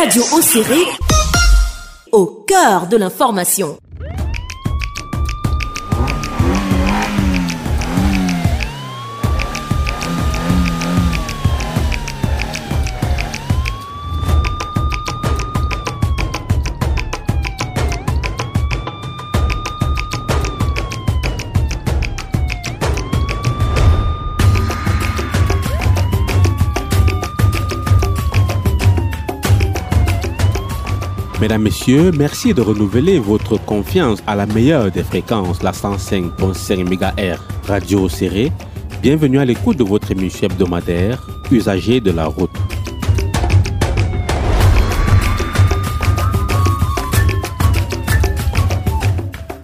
Radio Océré, au cœur de l'information. Mesdames, Messieurs, merci de renouveler votre confiance à la meilleure des fréquences, la 105.5 MHz Radio Serré. Bienvenue à l'écoute de votre émission hebdomadaire, Usagers de la route.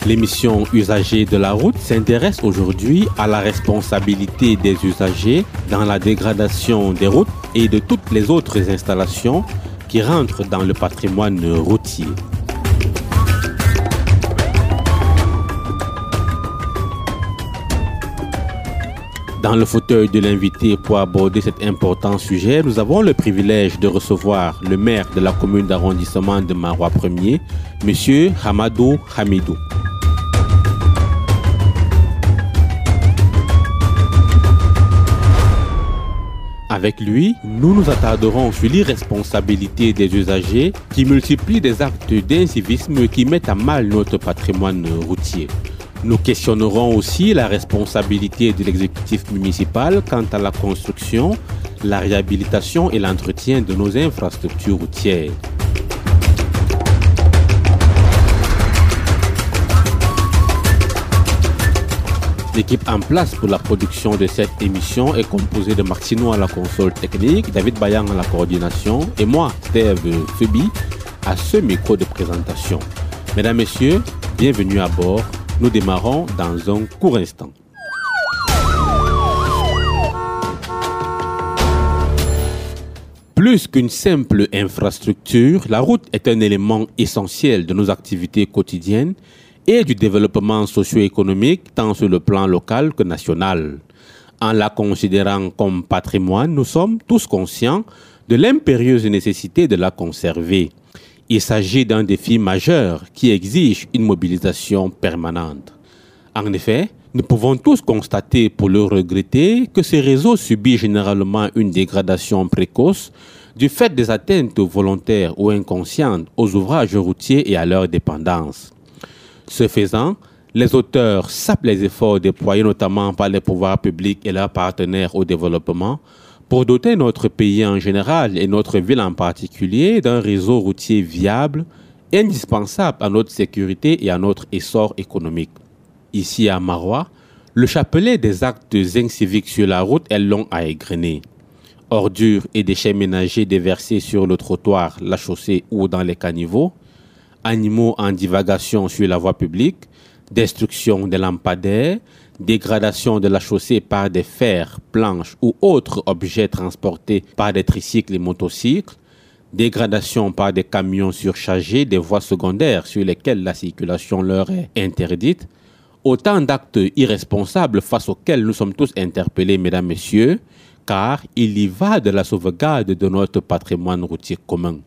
L'émission Usagers de la route s'intéresse aujourd'hui à la responsabilité des usagers dans la dégradation des routes et de toutes les autres installations qui rentre dans le patrimoine routier. Dans le fauteuil de l'invité pour aborder cet important sujet, nous avons le privilège de recevoir le maire de la commune d'arrondissement de Marois 1er, M. Hamadou Hamidou. Avec lui, nous nous attarderons sur l'irresponsabilité des usagers qui multiplient des actes d'incivisme qui mettent à mal notre patrimoine routier. Nous questionnerons aussi la responsabilité de l'exécutif municipal quant à la construction, la réhabilitation et l'entretien de nos infrastructures routières. L'équipe en place pour la production de cette émission est composée de Martino à la console technique, David Bayan à la coordination et moi, Steve Febi, à ce micro de présentation. Mesdames, Messieurs, bienvenue à bord. Nous démarrons dans un court instant. Plus qu'une simple infrastructure, la route est un élément essentiel de nos activités quotidiennes et du développement socio-économique tant sur le plan local que national. En la considérant comme patrimoine, nous sommes tous conscients de l'impérieuse nécessité de la conserver. Il s'agit d'un défi majeur qui exige une mobilisation permanente. En effet, nous pouvons tous constater, pour le regretter, que ces réseaux subissent généralement une dégradation précoce du fait des atteintes volontaires ou inconscientes aux ouvrages routiers et à leur dépendance. Ce faisant, les auteurs sapent les efforts déployés notamment par les pouvoirs publics et leurs partenaires au développement pour doter notre pays en général et notre ville en particulier d'un réseau routier viable, indispensable à notre sécurité et à notre essor économique. Ici à Marois, le chapelet des actes inciviques sur la route est long à égrener. Ordures et déchets ménagers déversés sur le trottoir, la chaussée ou dans les caniveaux, animaux en divagation sur la voie publique, destruction des lampadaires, dégradation de la chaussée par des fers, planches ou autres objets transportés par des tricycles et motocycles, dégradation par des camions surchargés des voies secondaires sur lesquelles la circulation leur est interdite, autant d'actes irresponsables face auxquels nous sommes tous interpellés, mesdames, messieurs, car il y va de la sauvegarde de notre patrimoine routier commun.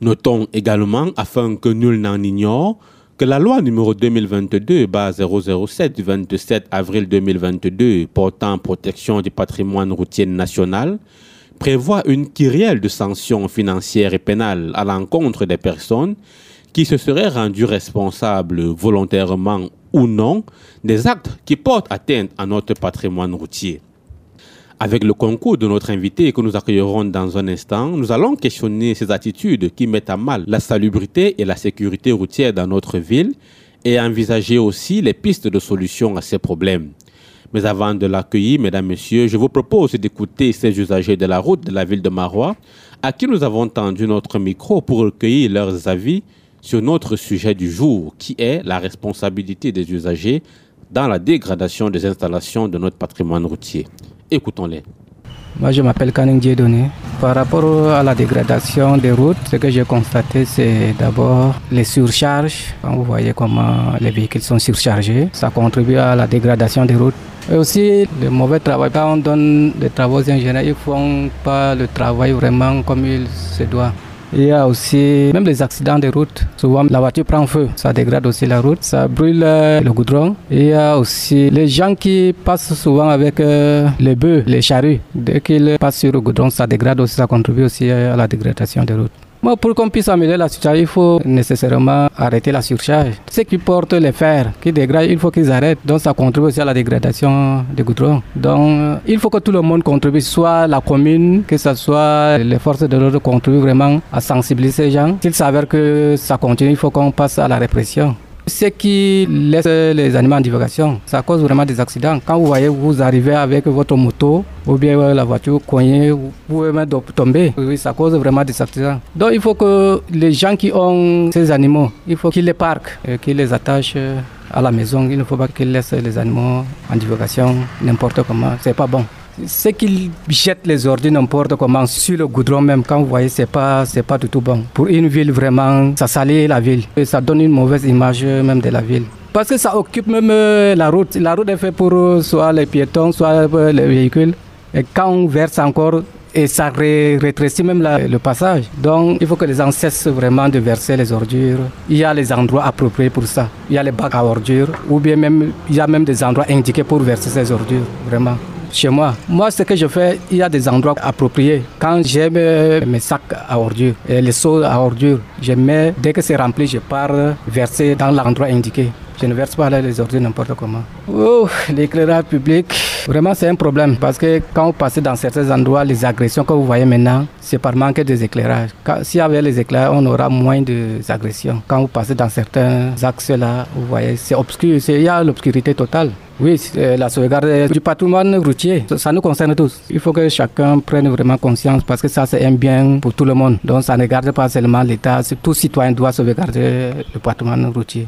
Notons également, afin que nul n'en ignore, que la loi numéro 2022-007 du 27 avril 2022 portant protection du patrimoine routier national prévoit une kyrielle de sanctions financières et pénales à l'encontre des personnes qui se seraient rendues responsables volontairement ou non des actes qui portent atteinte à notre patrimoine routier. Avec le concours de notre invité que nous accueillerons dans un instant, nous allons questionner ces attitudes qui mettent à mal la salubrité et la sécurité routière dans notre ville et envisager aussi les pistes de solution à ces problèmes. Mais avant de l'accueillir, mesdames, messieurs, je vous propose d'écouter ces usagers de la route de la ville de Marois à qui nous avons tendu notre micro pour recueillir leurs avis sur notre sujet du jour, qui est la responsabilité des usagers dans la dégradation des installations de notre patrimoine routier. Écoutons-les. Moi, je m'appelle Kaning Dieudonné. Par rapport à la dégradation des routes, ce que j'ai constaté, c'est d'abord les surcharges. Quand vous voyez comment les véhicules sont surchargés, ça contribue à la dégradation des routes. Et aussi, le mauvais travail. Quand on donne des travaux ingénieurs, ils ne font pas le travail vraiment comme il se doit. Il y a aussi même les accidents de route. Souvent, la voiture prend feu, ça dégrade aussi la route, ça brûle euh, le goudron. Il y a aussi les gens qui passent souvent avec euh, les bœufs, les charrues. Dès qu'ils passent sur le goudron, ça dégrade aussi, ça contribue aussi à la dégradation des routes pour qu'on puisse améliorer la situation, il faut nécessairement arrêter la surcharge. Ceux qui portent les fers, qui dégradent, il faut qu'ils arrêtent. Donc ça contribue aussi à la dégradation des goudrons. Donc il faut que tout le monde contribue, soit la commune, que ce soit les forces de l'ordre contribuent vraiment à sensibiliser les gens. S'il s'avère que ça continue, il faut qu'on passe à la répression. Ce qui laisse les animaux en divagation, ça cause vraiment des accidents. Quand vous voyez, vous arrivez avec votre moto ou bien la voiture coignée, vous pouvez même tomber. Oui, ça cause vraiment des accidents. Donc il faut que les gens qui ont ces animaux, il faut qu'ils les parquent, qu'ils les attachent à la maison. Il ne faut pas qu'ils laissent les animaux en divagation n'importe comment. C'est pas bon c'est qu'ils jettent les ordures n'importe comment sur le goudron même. Quand vous voyez c'est pas c'est pas du tout bon. Pour une ville vraiment ça salit la ville. Et ça donne une mauvaise image même de la ville. Parce que ça occupe même euh, la route. La route est faite pour euh, soit les piétons soit euh, les véhicules. Et quand on verse encore ça rétrécit même le passage. Donc il faut que les gens cessent vraiment de verser les ordures. Il y a les endroits appropriés pour ça. Il y a les bacs à ordures. Ou bien même il y a même des endroits indiqués pour verser ces ordures, vraiment chez moi. Moi, ce que je fais, il y a des endroits appropriés. Quand j'ai mes sacs à ordures, et les seaux à ordures, je mets, dès que c'est rempli, je pars verser dans l'endroit indiqué. Je ne verse pas les ordures n'importe comment. Oh, l'éclairage public, vraiment c'est un problème parce que quand vous passez dans certains endroits, les agressions que vous voyez maintenant, c'est par manque d'éclairage. S'il y avait les éclairages, on aura moins d'agressions. Quand vous passez dans certains axes là, vous voyez, c'est obscur, il y a l'obscurité totale. Oui, la sauvegarde du patrimoine routier, ça nous concerne tous. Il faut que chacun prenne vraiment conscience parce que ça c'est un bien pour tout le monde. Donc ça ne garde pas seulement l'État, tout citoyen doit sauvegarder le patrimoine routier.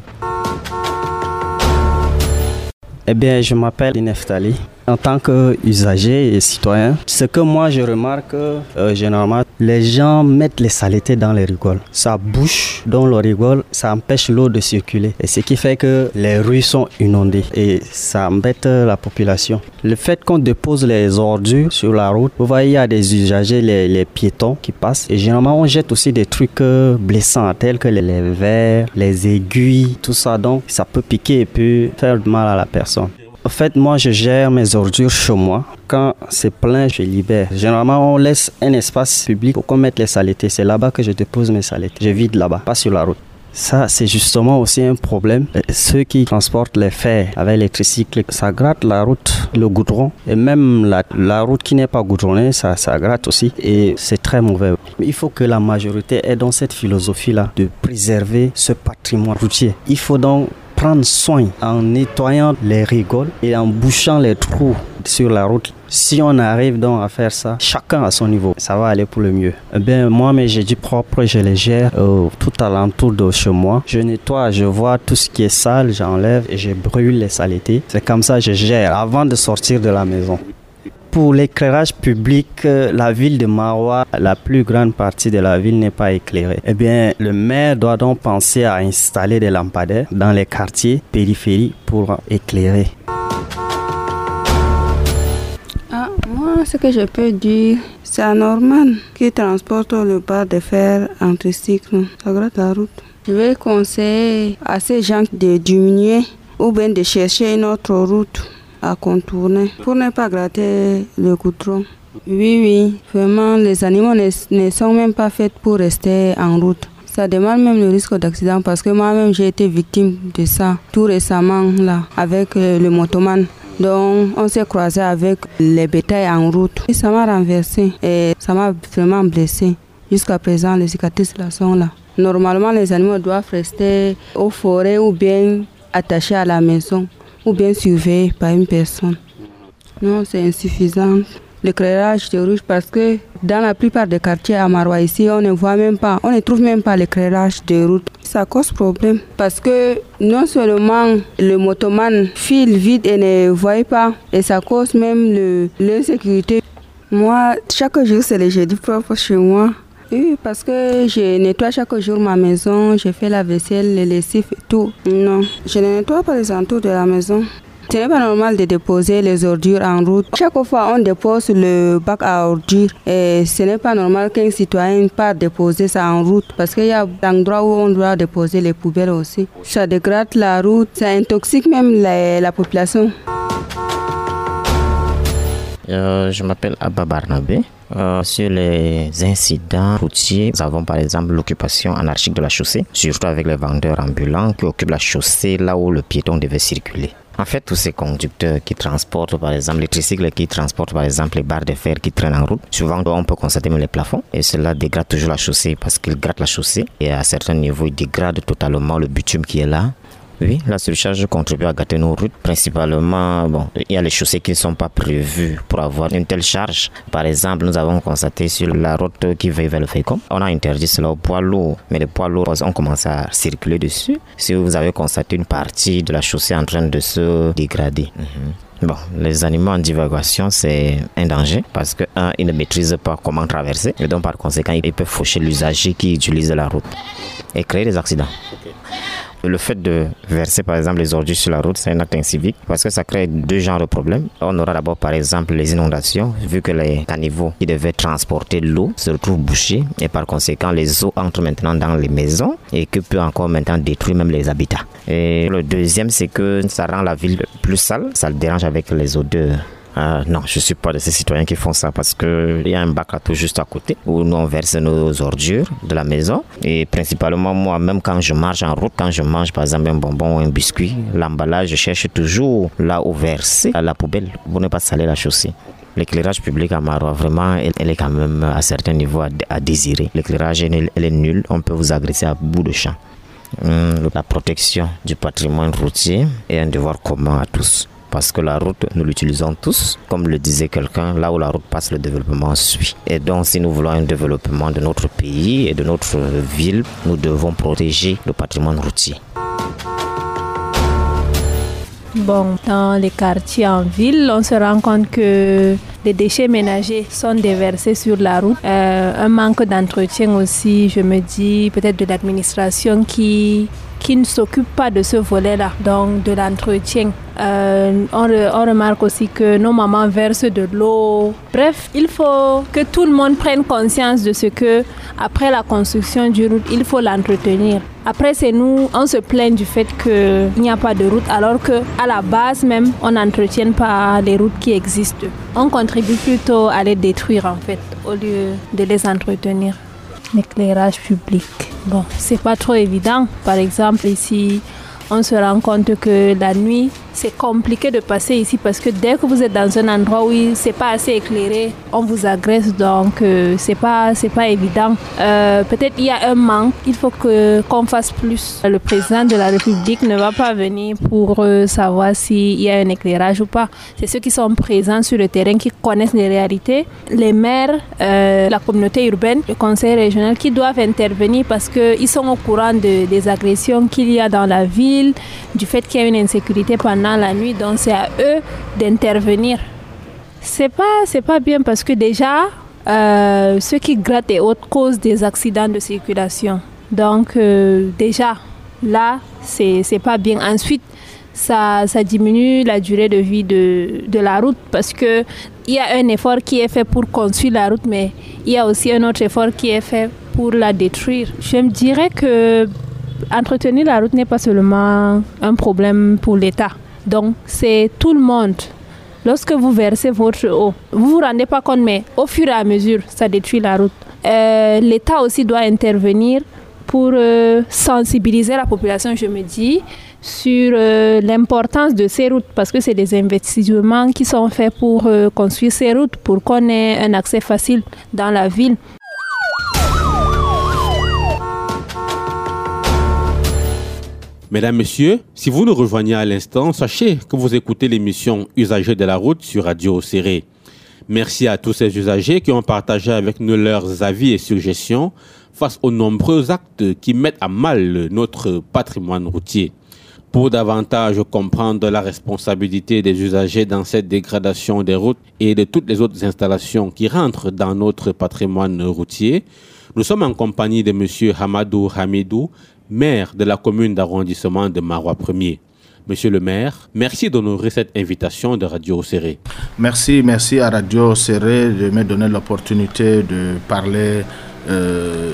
Eh bien, je m'appelle Ineftali. En tant qu'usager et citoyen, ce que moi je remarque, euh, généralement, les gens mettent les saletés dans les rigoles. Ça bouche dans le rigole, ça empêche l'eau de circuler. Et ce qui fait que les rues sont inondées et ça embête la population. Le fait qu'on dépose les ordures sur la route, vous voyez, il y a des usagers, les, piétons qui passent. Et généralement, on jette aussi des trucs euh, blessants, tels que les, les verres, les aiguilles, tout ça. Donc, ça peut piquer et peut faire mal à la personne. En fait, moi, je gère mes ordures chez moi. Quand c'est plein, je libère. Généralement, on laisse un espace public pour qu'on mette les saletés. C'est là-bas que je dépose mes saletés. Je vide là-bas, pas sur la route. Ça, c'est justement aussi un problème. Euh, ceux qui transportent les fers avec les tricycles, ça gratte la route, le goudron. Et même la, la route qui n'est pas goudronnée, ça, ça gratte aussi. Et c'est très mauvais. Il faut que la majorité ait dans cette philosophie-là de préserver ce patrimoine routier. Il faut donc prendre soin en nettoyant les rigoles et en bouchant les trous sur la route. Si on arrive donc à faire ça, chacun à son niveau, ça va aller pour le mieux. Eh bien, moi, mes dit propre, je les gère euh, tout alentour de chez moi. Je nettoie, je vois tout ce qui est sale, j'enlève et je brûle les saletés. C'est comme ça que je gère avant de sortir de la maison. Pour l'éclairage public, euh, la ville de Marois, la plus grande partie de la ville n'est pas éclairée. Eh bien, le maire doit donc penser à installer des lampadaires dans les quartiers périphériques pour éclairer. Ah, moi, ce que je peux dire, c'est à Norman qui transporte le bar de fer en tricycle. Ça gratte la route. Je vais conseiller à ces gens de diminuer ou bien de chercher une autre route à contourner pour ne pas gratter le goudron. Oui, oui, vraiment, les animaux ne, sont même pas faits pour rester en route. Ça demande même le risque d'accident parce que moi-même j'ai été victime de ça tout récemment là avec euh, le motoman. Donc on s'est croisé avec les bétails en route. Et ça m'a renversé et ça m'a vraiment blessé. Jusqu'à présent, les cicatrices là sont là. Normalement, les animaux doivent rester aux forêts ou bien attachés à la maison ou bien surveillé par une personne. Non, c'est insuffisant. L'éclairage de rouge parce que dans la plupart des quartiers à Marois ici, on ne voit même pas, on ne trouve même pas l'éclairage de route. Ça cause problème parce que non seulement le motoman file vite et ne voit pas, et ça cause même l'insécurité. Moi, chaque jour, c'est le jeudi propre chez moi. Oui, parce que je nettoie chaque jour ma maison, je fais la vaisselle, les lessives tout. Non, je ne nettoie pas les entours de la maison. Ce n'est pas normal de déposer les ordures en route. Chaque fois, on dépose le bac à ordures et ce n'est pas normal qu'un citoyen parte déposer ça en route parce qu'il y a d'endroits où on doit déposer les poubelles aussi. Ça dégrade la route, ça intoxique même la, population. Euh, je m'appelle Abba Barnabé. Euh, sur les incidents routiers, nous avons par exemple l'occupation anarchique de la chaussée, surtout avec les vendeurs ambulants qui occupent la chaussée là où le piéton devait circuler. En fait, tous ces conducteurs qui transportent, par exemple, les tricycles qui transportent, par exemple, les barres de fer qui traînent en route, souvent, on peut constater même les plafonds. Et cela dégrade toujours la chaussée parce qu'ils grattent la chaussée. Et à certains niveaux, ils dégradent totalement le bitume qui est là. Oui, la surcharge contribue à gâter nos routes. Principalement, bon, il y a les chaussées qui ne sont pas prévues pour avoir une telle charge. Par exemple, nous avons constaté sur la route qui va vers le Fécom, on a interdit cela aux poids lourds, mais les poids lourds ont commencé à circuler dessus. Si vous avez constaté une partie de la chaussée en train de se dégrader. Mhm. Bon, les animaux en divagation, c'est un danger parce que, un, ils ne maîtrisent pas comment traverser et donc par conséquent, ils peuvent faucher l'usager qui utilise la route et créer des accidents. Le fait de verser par exemple les ordures sur la route, c'est un acte incivique parce que ça crée deux genres de problèmes. On aura d'abord par exemple les inondations, vu que les caniveaux qui devaient transporter l'eau se retrouvent bouchés et par conséquent les eaux entrent maintenant dans les maisons et que peut encore maintenant détruire même les habitats. Et le deuxième, c'est que ça rend la ville plus sale, ça le dérange avec les odeurs euh, non, je ne suis pas de ces citoyens qui font ça parce qu'il y a un bac à tout juste à côté où nous on verse nos ordures de la maison. Et principalement, moi, même quand je marche en route, quand je mange par exemple un bonbon ou un biscuit, l'emballage, je cherche toujours là où verser à la poubelle pour ne pas saler la chaussée. L'éclairage public à Marois, vraiment, elle, est quand même à certains niveaux à, désirer. L'éclairage, elle, est nulle. On peut vous agresser à bout de champ. Hum, la protection du patrimoine routier est un devoir commun à tous parce que la route, nous l'utilisons tous. Comme le disait quelqu'un, là où la route passe, le développement suit. Et donc, si nous voulons un développement de notre pays et de notre ville, nous devons protéger le patrimoine routier. Bon, dans les quartiers en ville, on se rend compte que les déchets ménagers sont déversés sur la route. Euh, un manque d'entretien aussi, je me dis, peut-être de l'administration qui qui ne s'occupe pas de ce volet-là, donc de l'entretien. Euh, on, remarque aussi que nos mamans versent de l'eau. Bref, il faut que tout le monde prenne conscience de ce que, après la construction du route, il faut l'entretenir. Après, c'est nous, on se plaint du fait qu'il n'y a pas de route, alors que à la base même, on n'entretient pas les routes qui existent. On contribue plutôt à les détruire en fait, au lieu de les entretenir. L'éclairage public. Bon, c'est pas trop évident. Par exemple, ici, on se rend compte que la nuit, c'est compliqué de passer ici parce que dès que vous êtes dans un endroit où c'est pas assez éclairé, on vous agresse donc euh, c'est pas c'est pas évident. Euh, peut-être il y a un manque, il faut que qu'on fasse plus. Le président de la République ne va pas venir pour euh, savoir s'il y a un éclairage ou pas. C'est ceux qui sont présents sur le terrain qui connaissent les réalités, les maires, la communauté urbaine, le conseil régional qui doivent intervenir parce qu'ils sont au courant de, des agressions qu'il y a dans la ville, du fait qu'il y a une insécurité pendant la nuit, donc c'est à eux d'intervenir. C'est pas, c'est pas bien parce que déjà, euh, ceux qui grattent et autres causent des accidents de circulation. Donc euh, déjà, là, c'est, c'est pas bien. Ensuite, ça, ça diminue la durée de vie de, de la route parce que il y a un effort qui est fait pour construire la route, mais il y a aussi un autre effort qui est fait pour la détruire. Je me dirais que entretenir la route n'est pas seulement un problème pour l'État. Donc, c'est tout le monde. Lorsque vous versez votre eau, vous vous rendez pas compte, mais au fur et à mesure, ça détruit la route. Euh, L'État aussi doit intervenir pour euh, sensibiliser la population, je me dis, sur euh, l'importance de ces routes, parce que c'est des investissements qui sont faits pour construire ces routes, pour qu'on ait un accès facile dans la ville. Mesdames, Messieurs, si vous nous rejoignez à l'instant, sachez que vous écoutez l'émission Usagers de la route sur Radio Serré. Merci à tous ces usagers qui ont partagé avec nous leurs avis et suggestions face aux nombreux actes qui mettent à mal notre patrimoine routier. Pour davantage comprendre la responsabilité des usagers dans cette dégradation des routes et de toutes les autres installations qui rentrent dans notre patrimoine routier, nous sommes en compagnie de M. Hamadou Hamidou, maire de la commune d'arrondissement de Marois 1er. Monsieur le maire, merci d'honorer cette invitation de Radio Serré. Merci, merci à Radio Serré de me donner l'opportunité de parler euh,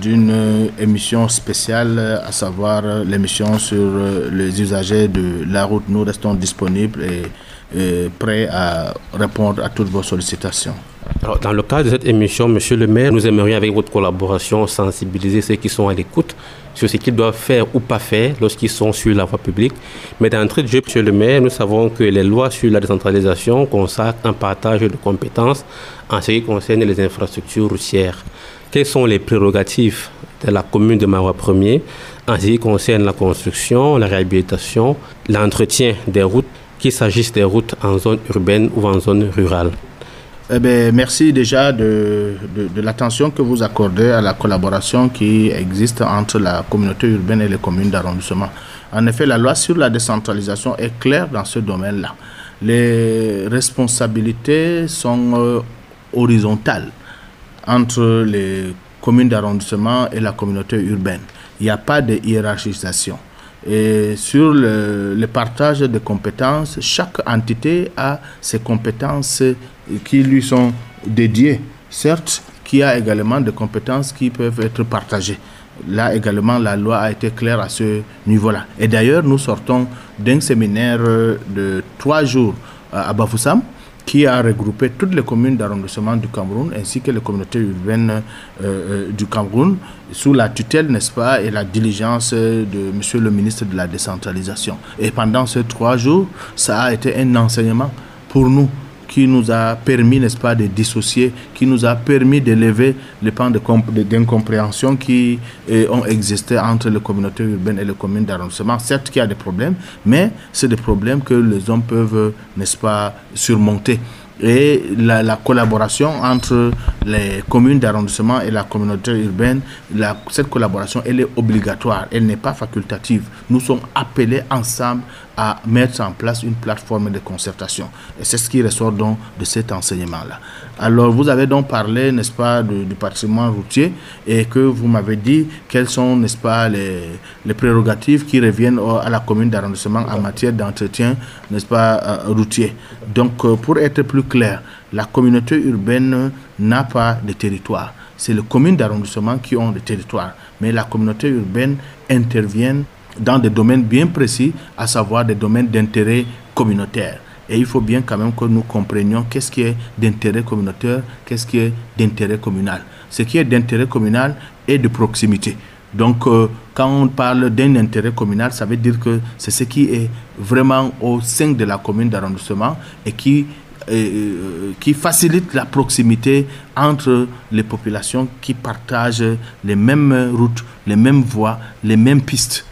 d'une émission spéciale, à savoir l'émission sur euh, les usagers de la route. Nous restons disponibles et, et prêts à répondre à toutes vos sollicitations. Dans le cadre de cette émission, Monsieur le maire, nous aimerions avec votre collaboration sensibiliser ceux qui sont à l'écoute sur ce qu'ils doivent faire ou pas faire lorsqu'ils sont sur la voie publique. Mais d'entrée de jeu, Monsieur le maire, nous savons que les lois sur la décentralisation consacrent un partage de compétences en ce qui concerne les infrastructures routières. Quelles sont les prérogatives de la commune de Marois 1er en ce qui concerne la construction, la réhabilitation, l'entretien des routes, qu'il s'agisse des routes en zone urbaine ou en zone rurale? Eh bien, merci déjà de, de, l'attention que vous accordez à la collaboration qui existe entre la communauté urbaine et les communes d'arrondissement. En effet, la loi sur la décentralisation est claire dans ce domaine-là. Les responsabilités sont euh, horizontales entre les communes d'arrondissement et la communauté urbaine. Il n'y a pas de hiérarchisation. Et sur le, partage de compétences, chaque entité a ses compétences qui lui sont dédiées. Certes, qui a également des compétences qui peuvent être partagées. Là également, la loi a été claire à ce niveau-là. Et d'ailleurs, nous sortons d'un séminaire de trois jours à Bafoussam qui a regroupé toutes les communes d'arrondissement du Cameroun ainsi que les communautés urbaines euh, euh, du Cameroun sous la tutelle, n'est-ce pas, et la diligence de Monsieur le ministre de la décentralisation. Et pendant ces trois jours, ça a été un enseignement pour nous qui nous a permis, n'est-ce pas, de dissocier, qui nous a permis d'élever les pans d'incompréhension qui eh, ont existé entre les communautés urbaines et les communes d'arrondissement. Certes qu'il y a des problèmes, mais c'est des problèmes que les hommes peuvent, n'est-ce pas, surmonter et la, la, collaboration entre les communes d'arrondissement et la communauté urbaine, cette collaboration, elle est obligatoire, elle n'est pas facultative. Nous sommes appelés ensemble à mettre en place une plateforme de concertation. Et c'est ce qui ressort donc de cet enseignement-là. Alors, vous avez donc parlé, n'est-ce pas, du, du, patrimoine routier et que vous m'avez dit quelles sont, n'est-ce pas, les, les, prérogatives qui reviennent à la commune d'arrondissement en matière d'entretien, n'est-ce pas, euh, routier. Donc, euh, pour être plus clair, la communauté urbaine n'a pas de territoire. C'est les communes d'arrondissement qui ont des territoires. Mais la communauté urbaine intervient dans des domaines bien précis, à savoir des domaines d'intérêt communautaire. Et il faut bien quand même que nous comprenions qu'est-ce qui est d'intérêt communautaire, qu'est-ce qui est d'intérêt communal. Ce qui est d'intérêt communal est de proximité. Donc, euh, quand on parle d'un intérêt communal, ça veut dire que c'est ce qui est vraiment au sein de la commune d'arrondissement et qui, euh, qui facilite la proximité entre les populations qui partagent les mêmes routes, les mêmes voies, les mêmes pistes.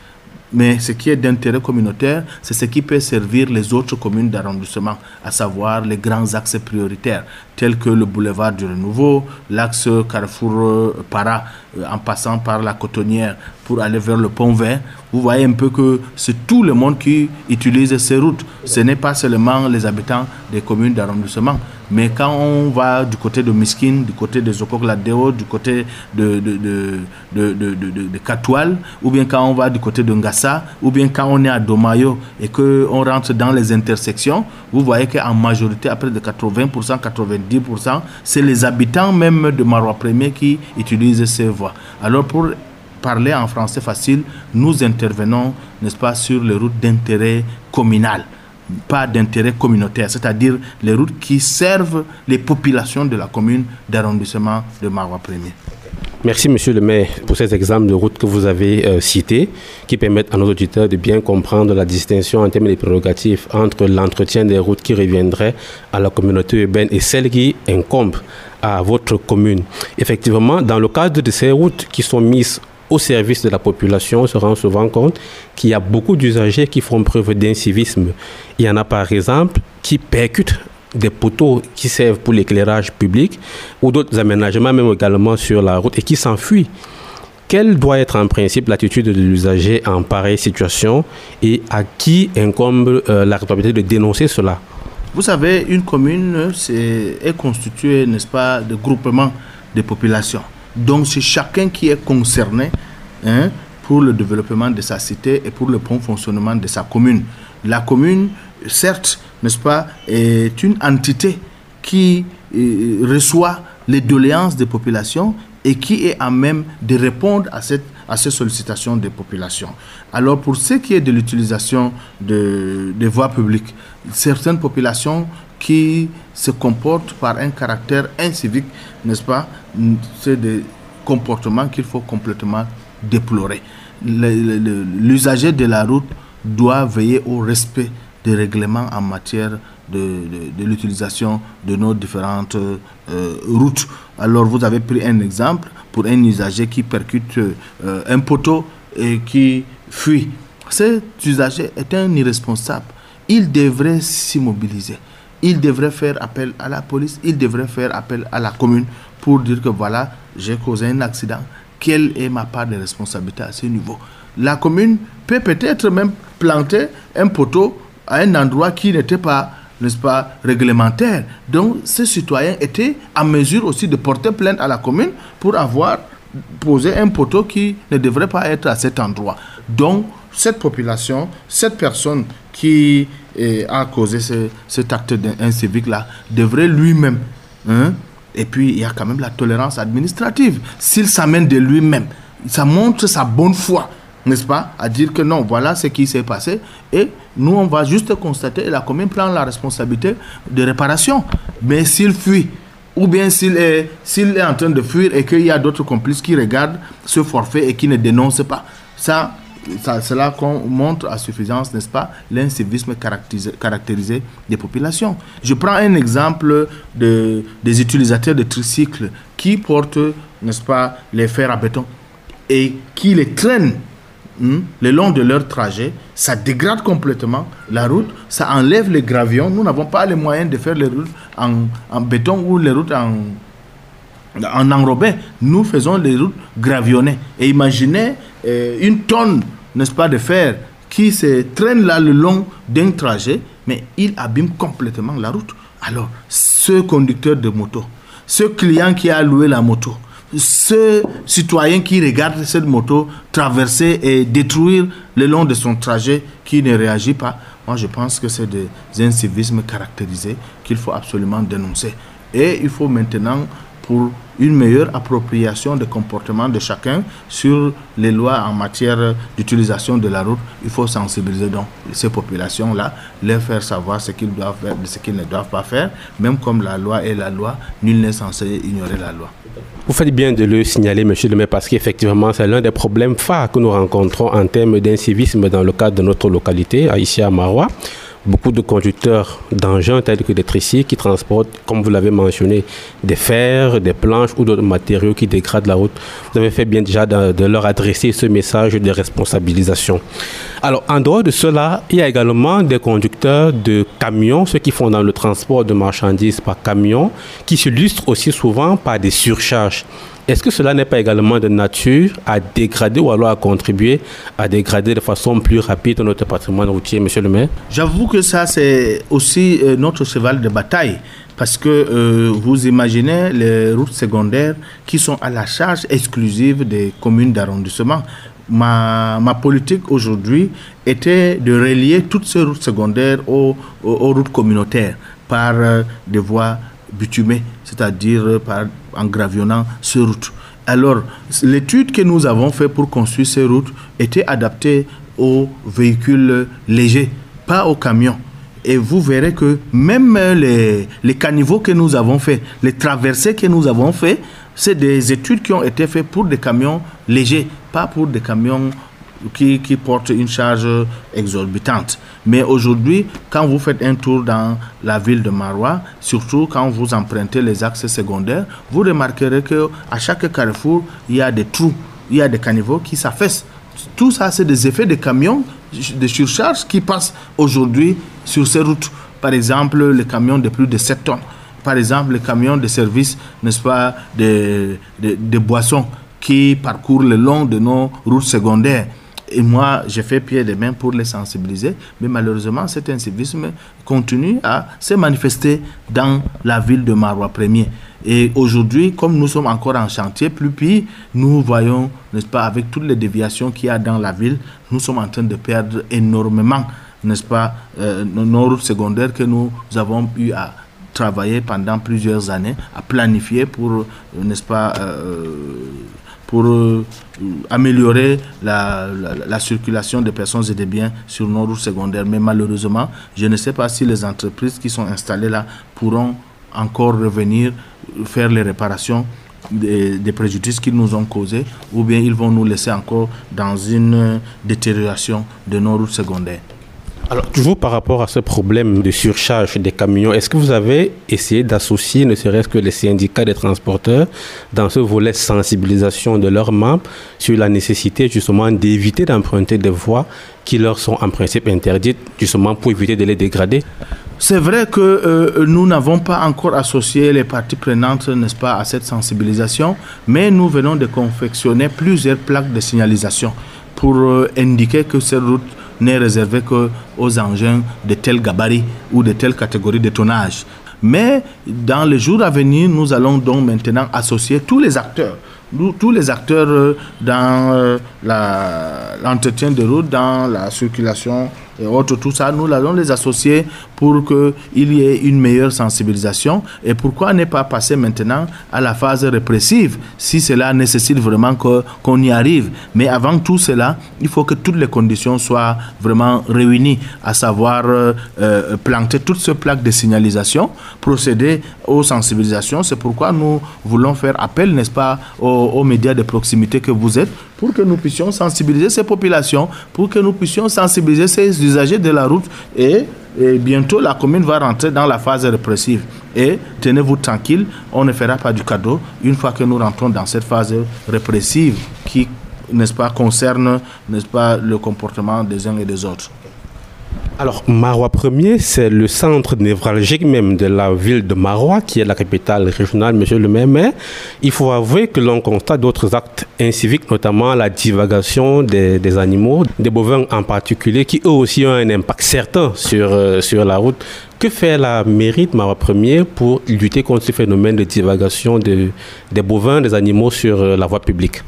Mais ce qui est d'intérêt communautaire, c'est ce qui peut servir les autres communes d'arrondissement, à savoir les grands axes prioritaires, tels que le boulevard du Renouveau, l'axe Carrefour-Para, en passant par la cotonnière pour aller vers le pont vert. Vous voyez un peu que c'est tout le monde qui utilise ces routes. Ce n'est pas seulement les habitants des communes d'arrondissement. Mais quand on va du côté de Miskin, du côté de Zokok-Ladeo, du côté de, de, de, de Katoual, ou bien quand on va du côté de Ngassa, ou bien quand on est à Domayo et qu'on rentre dans les intersections, vous voyez qu'en majorité, à près de 80%, 90%, c'est les habitants même de Marois Premier qui utilisent ces voies. Alors pour parler en français facile, nous intervenons, n'est-ce pas, sur les routes d'intérêt communal pas d'intérêt communautaire, c'est-à-dire les routes qui servent les populations de la commune d'arrondissement de Marois Premier. Merci, Monsieur le maire, pour ces exemples de routes que vous avez euh, cités, qui permettent à nos auditeurs de bien comprendre la distinction en termes de prérogatives entre l'entretien des routes qui reviendrait à la communauté urbaine et celles qui incombent à votre commune. Effectivement, dans le cadre de ces routes qui sont mises au service de la population, on se rend souvent compte qu'il y a beaucoup d'usagers qui font preuve d'incivisme. Il y en a par exemple qui percutent des poteaux qui servent pour l'éclairage public ou d'autres aménagements même également sur la route et qui s'enfuient. Quelle doit être en principe l'attitude de l'usager en pareille situation et à qui incombe euh, la responsabilité de dénoncer cela? Vous savez, une commune est, est constituée, n'est-ce pas, de groupements de populations. Donc c'est chacun qui est concerné hein, pour le développement de sa cité et pour le bon fonctionnement de sa commune. La commune, certes, n'est-ce pas, est une entité qui euh, reçoit les doléances des populations et qui est à même de répondre à, cette, à ces sollicitations des populations. Alors pour ce qui est de l'utilisation de, des voies publiques, certaines populations qui se comportent par un caractère incivique, n'est-ce pas? C'est des comportements qu'il faut complètement déplorer. L'usager de la route doit veiller au respect des règlements en matière de, l'utilisation de nos différentes euh, routes. Alors vous avez pris un exemple pour un usager qui percute euh, un poteau et qui fuit. Cet usager est un irresponsable. Il devrait s'immobiliser. Il devrait faire appel à la police. Il devrait faire appel à la commune pour dire que voilà, j'ai causé un accident. Quelle est ma part de responsabilité à ce niveau? La commune peut peut-être même planter un poteau à un endroit qui n'était pas n'est-ce pas, réglementaire. Donc, ces citoyens étaient en mesure aussi de porter plainte à la commune pour avoir posé un poteau qui ne devrait pas être à cet endroit. Donc, cette population, cette personne qui eh, a causé cet acte civique-là, devrait lui-même, hein, et puis il y a quand même la tolérance administrative, s'il s'amène de lui-même, ça montre sa bonne foi n'est-ce pas, à dire que non, voilà ce qui s'est passé, et nous, on va juste constater, et la commune prend la responsabilité de réparation. Mais s'il fuit, ou bien s'il est, est en train de fuir et qu'il y a d'autres complices qui regardent ce forfait et qui ne dénoncent pas, ça, qu'on montre à suffisance, n'est-ce pas, l'incivisme caractérisé, des populations. Je prends un exemple de, des utilisateurs de tricycles qui portent, n'est-ce pas, les fers à béton et qui les traînent Hmm? le long de leur trajet, ça dégrade complètement la route, ça enlève les gravions. Nous n'avons pas les moyens de faire les routes en, béton ou les routes en, en enrobé. Nous faisons les routes gravionnées. Et imaginez euh, une tonne, n'est-ce pas, de fer qui se traîne là le long d'un trajet, mais il abîme complètement la route. Alors, ce conducteur de moto, ce client qui a loué la moto, ce citoyen qui regarde cette moto traverser et détruire le long de son trajet, qui ne réagit pas, moi je pense que c'est des incivismes caractérisés qu'il faut absolument dénoncer. Et il faut maintenant, pour une meilleure appropriation des comportements de chacun sur les lois en matière d'utilisation de la route, il faut sensibiliser donc ces populations-là, leur faire savoir ce qu'ils doivent faire, ce qu'ils ne doivent pas faire, même comme la loi est la loi, nul n'est censé ignorer la loi. Vous faites bien de le signaler, monsieur le maire, parce qu'effectivement, c'est l'un des problèmes phares que nous rencontrons en termes d'incivisme dans le cadre de notre localité, ici à Marois beaucoup de conducteurs d'engins tels que des tricycles qui transportent, comme vous l'avez mentionné, des fers, des planches ou d'autres matériaux qui dégradent la route. Vous avez fait bien déjà de, leur adresser ce message de responsabilisation. Alors, en dehors de cela, il y a également des conducteurs de camions, ceux qui font dans le transport de marchandises par camion, qui s'illustrent aussi souvent par des surcharges. Est-ce que cela n'est pas également de nature à dégrader ou alors à contribuer à dégrader de façon plus rapide notre patrimoine routier, monsieur le maire? J'avoue que ça, c'est aussi euh, notre cheval de bataille. Parce que euh, vous imaginez les routes secondaires qui sont à la charge exclusive des communes d'arrondissement. Ma, ma, politique aujourd'hui était de relier toutes ces routes secondaires aux, routes communautaires par euh, des voies c'est-à-dire par en gravionnant ces routes. Alors, l'étude que nous avons faite pour construire ces routes était adaptée aux véhicules légers, pas aux camions. Et vous verrez que même les, les caniveaux que nous avons faits, les traversées que nous avons fait, c'est des études qui ont été faites pour des camions légers, pas pour des camions qui, qui portent une charge exorbitante. Mais aujourd'hui, quand vous faites un tour dans la ville de Marois, surtout quand vous empruntez les axes secondaires, vous remarquerez que à chaque carrefour, il y a des trous, il y a des caniveaux qui s'affaissent. Tout ça, c'est des effets de camions de surcharge qui passent aujourd'hui sur ces routes. Par exemple, les camions de plus de 7 tonnes. Par exemple, les camions de service, n'est-ce pas, de, de, de boissons qui parcourent le long de nos routes secondaires. Et moi, j'ai fait pied de main pour les sensibiliser, mais malheureusement, cet incivisme continue à se manifester dans la ville de Marois Premier. Et aujourd'hui, comme nous sommes encore en chantier, plus pire, nous voyons, n'est-ce pas, avec toutes les déviations qu'il y a dans la ville, nous sommes en train de perdre énormément n'est-ce pas, euh, nos routes secondaires que nous avons eu à travailler pendant plusieurs années, à planifier pour, euh, n'est-ce pas, pour améliorer la, la, circulation des personnes et des biens sur nos routes secondaires. Mais malheureusement, je ne sais pas si les entreprises qui sont installées là pourront encore revenir faire les réparations des, préjudices qu'ils nous ont causés ou bien ils vont nous laisser encore dans une détérioration de nos routes secondaires. Alors, toujours par rapport à ce problème de surcharge des camions, est-ce que vous avez essayé d'associer ne serait-ce que les syndicats des transporteurs dans ce volet sensibilisation de leurs membres sur la nécessité justement d'éviter d'emprunter des voies qui leur sont en principe interdites, justement pour éviter de les dégrader? C'est vrai que euh, nous n'avons pas encore associé les parties prenantes, n'est-ce pas, à cette sensibilisation, mais nous venons de confectionner plusieurs plaques de signalisation pour euh, indiquer que cette route n'est réservée qu'aux engins de tel gabarit ou de telle catégorie de tonnage. Mais dans les jours à venir, nous allons donc maintenant associer tous les acteurs tous les acteurs euh, dans l'entretien de route, dans la circulation et tout ça, nous allons les associer pour qu'il y ait une meilleure sensibilisation. Et pourquoi ne pas passer maintenant à la phase répressive si cela nécessite vraiment qu'on y arrive. Mais avant tout cela, il faut que toutes les conditions soient vraiment réunies, à savoir euh, euh, planter toutes ces plaques de signalisation, procéder aux sensibilisations. C'est pourquoi nous voulons faire appel, n'est-ce pas, aux médias de proximité que vous êtes pour que nous puissions sensibiliser ces populations, pour que nous puissions sensibiliser ces usagers de la route et, bientôt la commune va rentrer dans la phase répressive. Et tenez-vous tranquille, on ne fera pas du cadeau une fois que nous rentrons dans cette phase répressive qui, n'est-ce pas, concerne, n'est-ce pas, le comportement des uns et des autres. Alors, Marois 1er, c'est le centre névralgique même de la ville de Marois, qui est la capitale régionale, monsieur le maire. Mais il faut avouer que l'on constate d'autres actes inciviques, notamment la divagation des, animaux, des bovins en particulier, qui eux aussi ont un impact certain sur, euh, la route. Que fait la mairie de Marois 1er pour lutter contre ce phénomène de divagation des bovins, des animaux sur euh, la voie publique?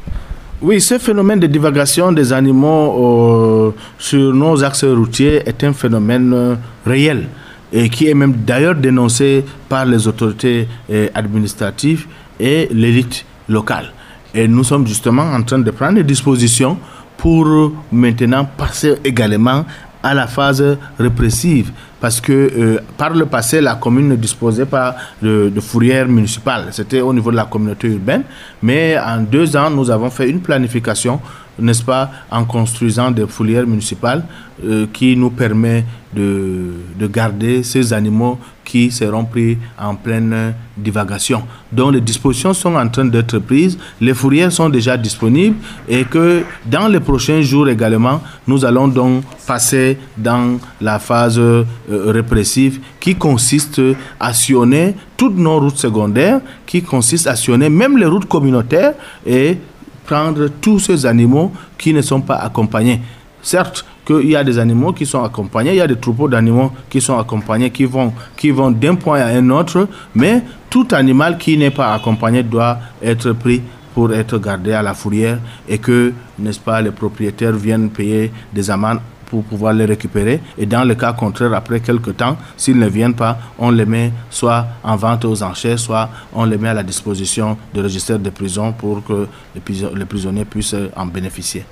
Oui, ce phénomène de divagation des animaux euh, sur nos axes routiers est un phénomène euh, réel et qui est même d'ailleurs dénoncé par les autorités euh, administratives et l'élite locale. Et nous sommes justement en train de prendre des dispositions pour maintenant passer également à la phase répressive parce que euh, par le passé, la commune ne disposait pas de, de fourrière municipale. C'était au niveau de la communauté urbaine. Mais en deux ans, nous avons fait une planification, n'est-ce pas, en construisant des fourrières municipales euh, qui nous permet de, de, garder ces animaux qui seront pris en pleine divagation. Donc les dispositions sont en train d'être prises, les fourrières sont déjà disponibles et que dans les prochains jours également, nous allons donc passer dans la phase euh, répressive qui consiste à sillonner toutes nos routes secondaires, qui consiste à sillonner même les routes communautaires et prendre tous ces animaux qui ne sont pas accompagnés. Certes, qu'il y a des animaux qui sont accompagnés, il y a des troupeaux d'animaux qui sont accompagnés, qui vont, qui vont d'un point à un autre, mais tout animal qui n'est pas accompagné doit être pris pour être gardé à la fourrière et que, n'est-ce pas, les propriétaires viennent payer des amendes pour pouvoir les récupérer. Et dans le cas contraire, après quelques temps, s'ils ne viennent pas, on les met soit en vente aux enchères, soit on les met à la disposition du registre de prison pour que les prisonniers puissent en bénéficier.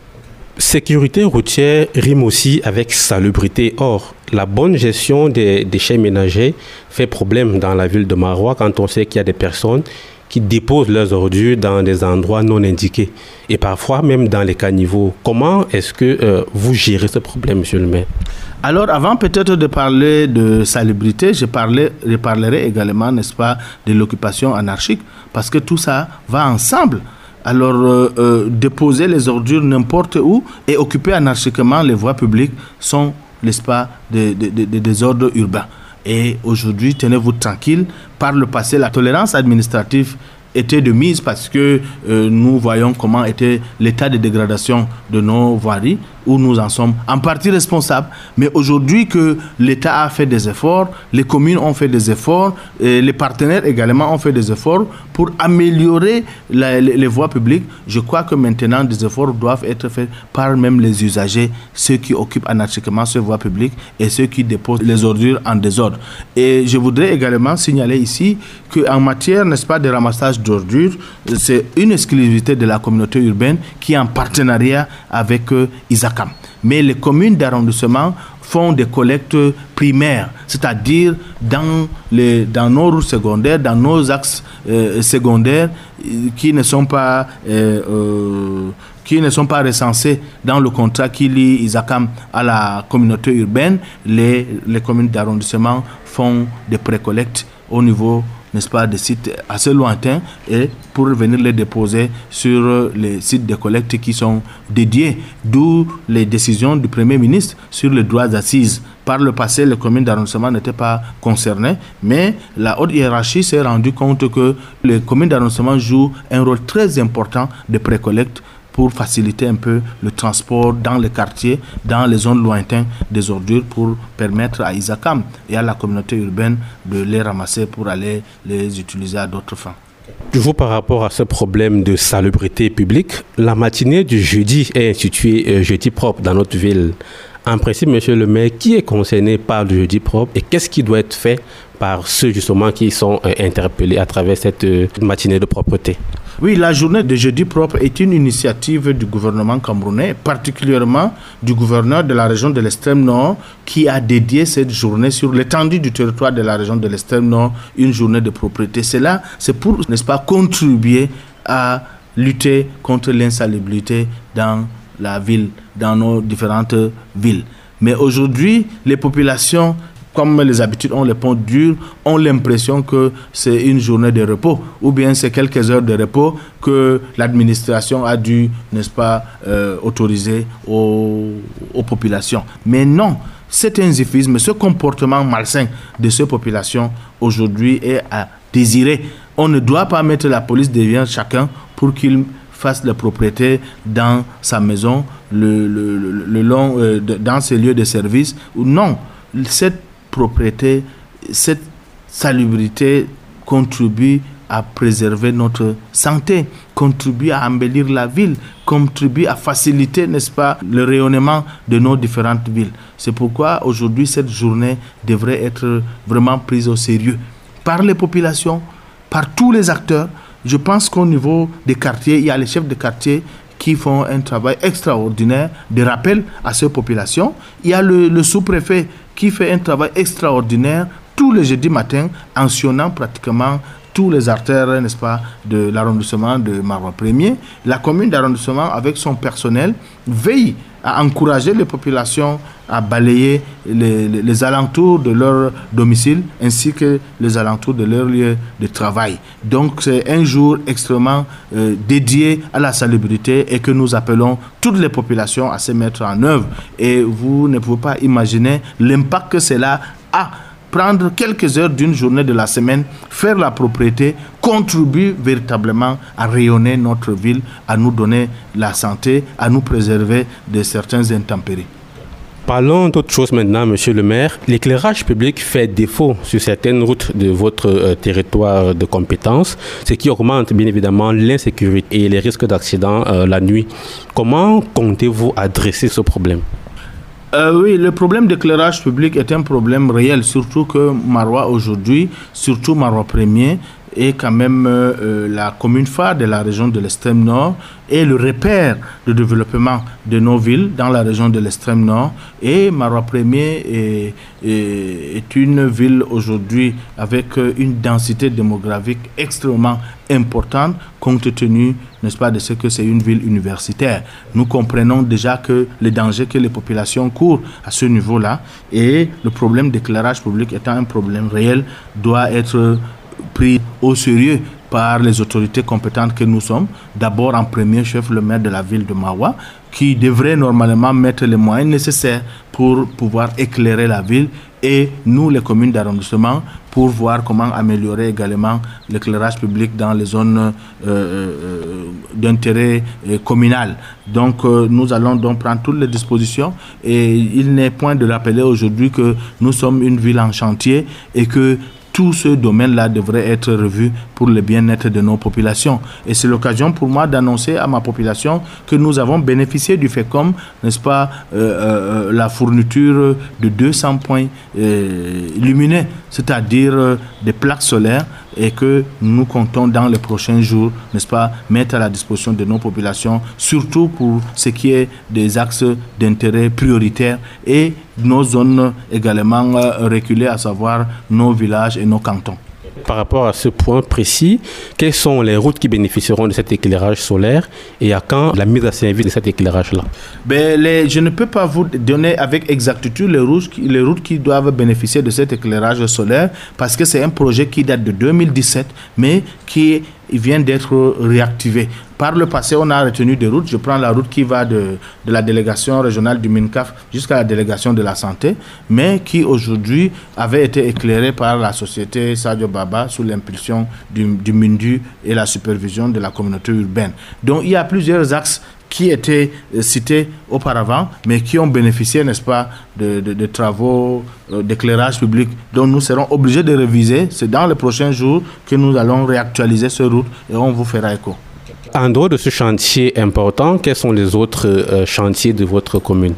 Sécurité routière rime aussi avec salubrité. Or, la bonne gestion des déchets ménagers fait problème dans la ville de Marois quand on sait qu'il y a des personnes qui déposent leurs ordures dans des endroits non indiqués et parfois même dans les caniveaux. Comment est-ce que euh, vous gérez ce problème, monsieur le maire? Alors, avant peut-être de parler de salubrité, je, parlerai également, n'est-ce pas, de l'occupation anarchique, parce que tout ça va ensemble. Alors, euh, euh, déposer les ordures n'importe où et occuper anarchiquement les voies publiques sont, n'est-ce pas, des, désordres urbains. Et aujourd'hui, tenez-vous tranquille, par le passé, la tolérance administrative était de mise parce que euh, nous voyons comment était l'état de dégradation de nos voiries où nous en sommes en partie responsables. Mais aujourd'hui que l'État a fait des efforts, les communes ont fait des efforts, les partenaires également ont fait des efforts pour améliorer les, voies publiques, je crois que maintenant des efforts doivent être faits par même les usagers, ceux qui occupent anarchiquement ces voies publiques et ceux qui déposent les ordures en désordre. Et je voudrais également signaler ici qu'en matière, n'est-ce pas, de ramassage d'ordures, c'est une exclusivité de la communauté urbaine qui est en partenariat avec euh, Mais les communes d'arrondissement font des collectes primaires, c'est-à-dire dans nos routes secondaires, dans nos axes euh, secondaires euh, qui ne sont pas... Euh, qui ne sont pas recensés dans le contrat qui lie Isakam à la communauté urbaine, les, les communes d'arrondissement font des précollectes au niveau n'est-ce pas, des sites assez lointains et pour venir les déposer sur les sites de collecte qui sont dédiés, d'où les décisions du Premier ministre sur les droits d'assises. Par le passé, les communes d'arrondissement n'étaient pas concernées, mais la haute hiérarchie s'est rendue compte que les communes d'arrondissement jouent un rôle très important de précollecte pour faciliter un peu le transport dans les quartiers, dans les zones lointaines des ordures pour permettre à Isakam et à la communauté urbaine de les ramasser pour aller les utiliser à d'autres fins. Toujours par rapport à ce problème de salubrité publique, la matinée du jeudi est instituée euh, jeudi propre dans notre ville. En principe, monsieur le maire, qui est concerné par le jeudi propre et qu'est-ce qui doit être fait par ceux justement qui sont euh, interpellés à travers cette euh, matinée de propreté? Oui, la journée de jeudi propre est une initiative du gouvernement camerounais, particulièrement du gouverneur de la région de l'extrême nord, qui a dédié cette journée sur l'étendue du territoire de la région de l'extrême nord, une journée de propreté. C'est là, c'est pour, n'est-ce pas, contribuer à lutter contre l'insalubrité dans la ville, dans nos différentes villes. Mais aujourd'hui, les populations comme les habitudes ont les ponts durs, ont l'impression que c'est une journée de repos, ou bien c'est quelques heures de repos que l'administration a dû, n'est-ce pas, euh, autoriser aux, populations. Mais non, cet insuffisme, ce comportement malsain de ces populations aujourd'hui est à désirer. On ne doit pas mettre la police devant chacun pour qu'il fasse la propriété dans sa maison, le, le, le, long, euh, dans ses lieux de service. Non, cette propriété, cette salubrité contribue à préserver notre santé, contribue à embellir la ville, contribue à faciliter, n'est-ce pas, le rayonnement de nos différentes villes. C'est pourquoi aujourd'hui cette journée devrait être vraiment prise au sérieux par les populations, par tous les acteurs. Je pense qu'au niveau des quartiers, il y a les chefs de quartier qui font un travail extraordinaire de rappel à ces populations. Il y a le sous-préfet qui fait un travail extraordinaire tous les jeudis matins en sillonnant pratiquement tous les artères, n'est-ce pas, de l'arrondissement de Marois 1 La commune d'arrondissement, avec son personnel, veille à encourager les populations à balayer les, alentours de leur domicile ainsi que les alentours de leur lieu de travail. Donc c'est un jour extrêmement euh, dédié à la salubrité et que nous appelons toutes les populations à se mettre en œuvre. Et vous ne pouvez pas imaginer l'impact que cela a prendre quelques heures d'une journée de la semaine, faire la propriété, contribue véritablement à rayonner notre ville, à nous donner la santé, à nous préserver de certains intempéries. Parlons d'autre chose maintenant, monsieur le maire. L'éclairage public fait défaut sur certaines routes de votre euh, territoire de compétence, ce qui augmente bien évidemment l'insécurité et les risques d'accident euh, la nuit. Comment comptez-vous adresser ce problème? Euh, oui, le problème d'éclairage public est un problème réel, surtout que Marois aujourd'hui, surtout Marois premier, est quand même euh, euh, la commune phare de la région de l'extrême nord et le repère de développement de nos villes dans la région de l'extrême nord. Et Marois Premier est, une ville aujourd'hui avec une densité démographique extrêmement importante compte tenu, n'est-ce pas, de ce que c'est une ville universitaire. Nous comprenons déjà que les dangers que les populations courent à ce niveau-là et le problème d'éclairage public étant un problème réel doit être pris au sérieux par les autorités compétentes que nous sommes. D'abord, en premier chef, le maire de la ville de Mawa, qui devrait normalement mettre les moyens nécessaires pour pouvoir éclairer la ville et nous, les communes d'arrondissement, pour voir comment améliorer également l'éclairage public dans les zones euh, euh, d'intérêt euh, communal. Donc nous allons donc prendre toutes les dispositions et il n'est point de rappeler aujourd'hui que nous sommes une ville en chantier et que tout ce domaine-là devrait être revu pour le bien-être de nos populations. Et c'est l'occasion pour moi d'annoncer à ma population que nous avons bénéficié du FECOM, n'est-ce pas, euh, euh, la fourniture de 200 points euh, c'est-à-dire des plaques solaires et que nous comptons dans les prochains jours, n'est-ce pas, mettre à la disposition de nos populations, surtout pour ce qui est des axes d'intérêt prioritaires et nos zones également reculées, à savoir nos villages et nos cantons par rapport à ce point précis, quelles sont les routes qui bénéficieront de cet éclairage solaire et à quand la mise à service de cet éclairage-là? Ben, Je ne peux pas vous donner avec exactitude les routes, les routes qui doivent bénéficier de cet éclairage solaire parce que c'est un projet qui date de 2017 mais qui vient d'être réactivé. Par le passé, on a retenu des routes. Je prends la route qui va de, de la délégation régionale du MINCAF jusqu'à la délégation de la santé, mais qui aujourd'hui avait été éclairée par la société Sadio Baba sous l'impulsion du, du MINDU et la supervision de la communauté urbaine. Donc il y a plusieurs axes qui étaient euh, cités auparavant, mais qui ont bénéficié, n'est-ce pas, de, de, travaux euh, d'éclairage public. Donc nous serons obligés de réviser. C'est dans les prochains jours que nous allons réactualiser ce route et on vous fera écho. En dehors de ce chantier important, quels sont les autres euh, chantiers de votre commune?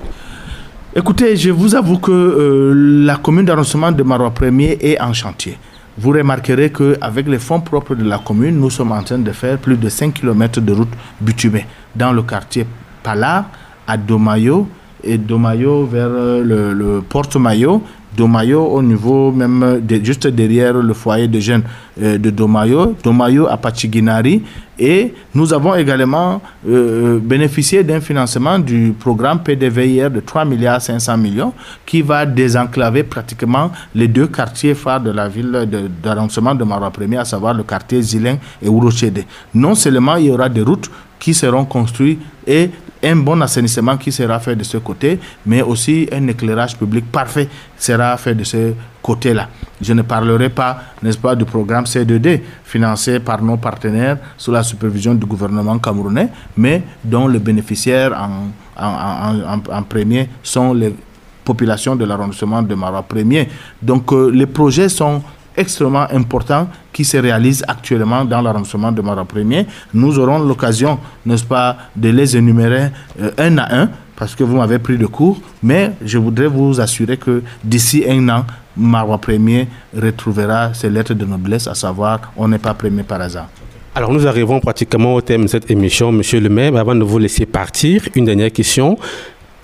Écoutez, je vous avoue que la commune d'arrondissement de Marois Premier est en chantier vous remarquerez qu'avec les fonds propres de la commune, nous sommes en train de faire plus de 5 km de route bitumée dans le quartier Pala, à Domayo, et Domayo vers euh, le, le Porte-Maillot Domayo au niveau même juste derrière le foyer de jeunes euh, de Domayo, Domayo à Pachiginari. Et nous avons également euh, bénéficié d'un financement du programme PDVIR de 3 milliards 500 millions qui va désenclaver pratiquement les deux quartiers phares de la ville d'arrondissement de, de Marois Premier, à savoir le quartier Zilin et Urochede. Non seulement il y aura des routes qui seront construites et un bon assainissement qui sera fait de ce côté, mais aussi un éclairage public parfait sera fait de ce côté-là. Je ne parlerai pas, n'est-ce pas, du programme C2D financé par nos partenaires sous la supervision du gouvernement camerounais, mais dont le bénéficiaire en, en, en, premier sont les populations de l'arrondissement de Marois premier. Donc euh, les projets sont extrêmement importants qui se réalisent actuellement dans l'arrondissement de Marois Premier. Nous aurons l'occasion, n'est-ce pas, de les énumérer euh, un à un parce que vous m'avez pris de cours, mais je voudrais vous assurer que d'ici un an, Marois Premier retrouvera ses lettres de noblesse, à savoir on n'est pas premier par hasard. Alors nous arrivons pratiquement au thème de cette émission, Monsieur le maire. Avant de vous laisser partir, une dernière question.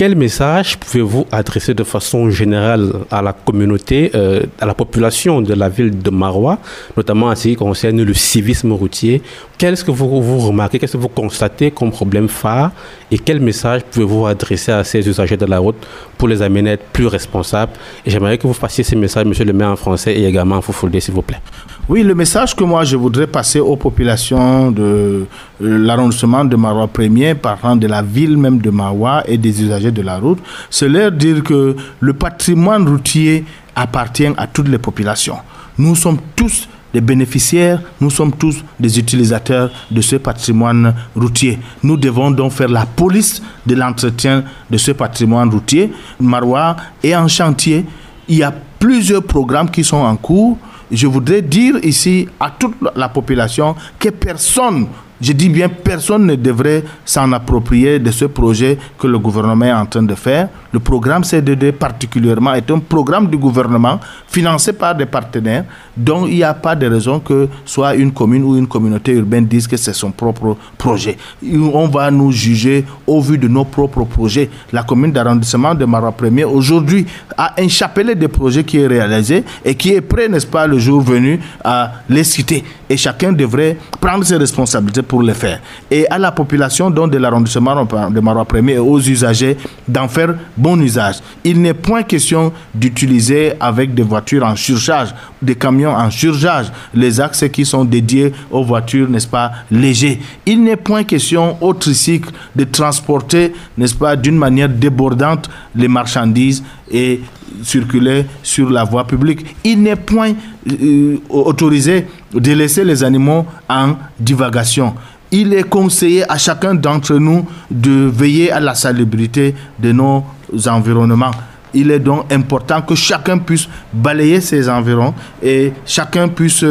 Quel message pouvez-vous adresser de façon générale à la communauté, euh, à la population de la ville de Marois, notamment en ce qui concerne le civisme routier? Qu'est-ce que vous, vous remarquez, qu'est-ce que vous constatez comme problème phare et quel message pouvez-vous adresser à ces usagers de la route pour les amener à être plus responsables? J'aimerais que vous fassiez ces messages, monsieur le maire, en français et également en foufoldé, s'il vous plaît. Oui, le message que moi je voudrais passer aux populations de euh, l'arrondissement de Marois Premier, parlant de la ville même de Marois et des usagers de la route, c'est leur dire que le patrimoine routier appartient à toutes les populations. Nous sommes tous des bénéficiaires, nous sommes tous des utilisateurs de ce patrimoine routier. Nous devons donc faire la police de l'entretien de ce patrimoine routier. Marois est en chantier. Il y a plusieurs programmes qui sont en cours. Je voudrais dire ici à toute la population que personne je dis bien, personne ne devrait s'en approprier de ce projet que le gouvernement est en train de faire. Le programme CDD particulièrement est un programme du gouvernement financé par des partenaires dont il n'y a pas de raison que soit une commune ou une communauté urbaine dise que c'est son propre projet. On va nous juger au vu de nos propres projets. La commune d'arrondissement de Marois Premier aujourd'hui a un chapelet de projets qui est réalisé et qui est prêt, n'est-ce pas, le jour venu à les citer. Et chacun devrait prendre ses responsabilités pour le faire. Et à la population dont de l'arrondissement de Marois Premier et aux usagers d'en faire bon usage. Il n'est point question d'utiliser avec des voitures en surcharge, des camions en surcharge, les axes qui sont dédiés aux voitures, n'est-ce pas, légers. Il n'est point question au tricycle de transporter, n'est-ce pas, d'une manière débordante les marchandises et circuler sur la voie publique. Il n'est point euh, autorisé de laisser les animaux en divagation. Il est conseillé à chacun d'entre nous de veiller à la salubrité de nos environnements. Il est donc important que chacun puisse balayer ses environs et chacun puisse